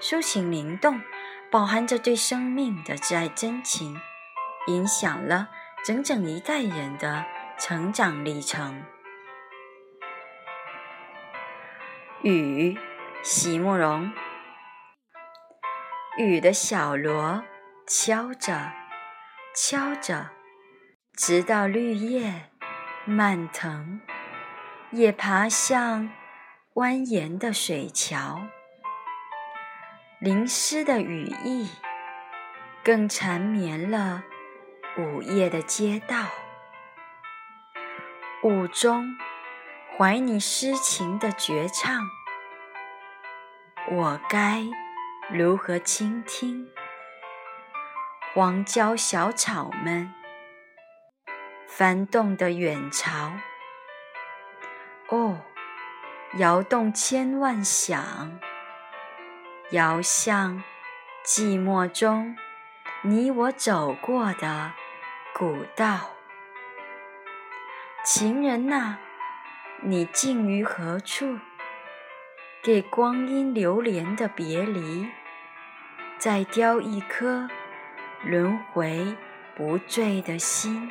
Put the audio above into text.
抒情灵动，饱含着对生命的挚爱真情，影响了整整一代人的成长历程。雨，席慕容。雨的小锣敲着，敲着，直到绿叶漫藤，也爬向蜿蜒的水桥。淋湿的羽翼，更缠绵了午夜的街道。雾中，怀你诗情的绝唱，我该如何倾听？荒郊小草们翻动的远潮，哦，摇动千万响。遥向寂寞中，你我走过的古道。情人呐，你静于何处？给光阴流连的别离，再雕一颗轮回不坠的心。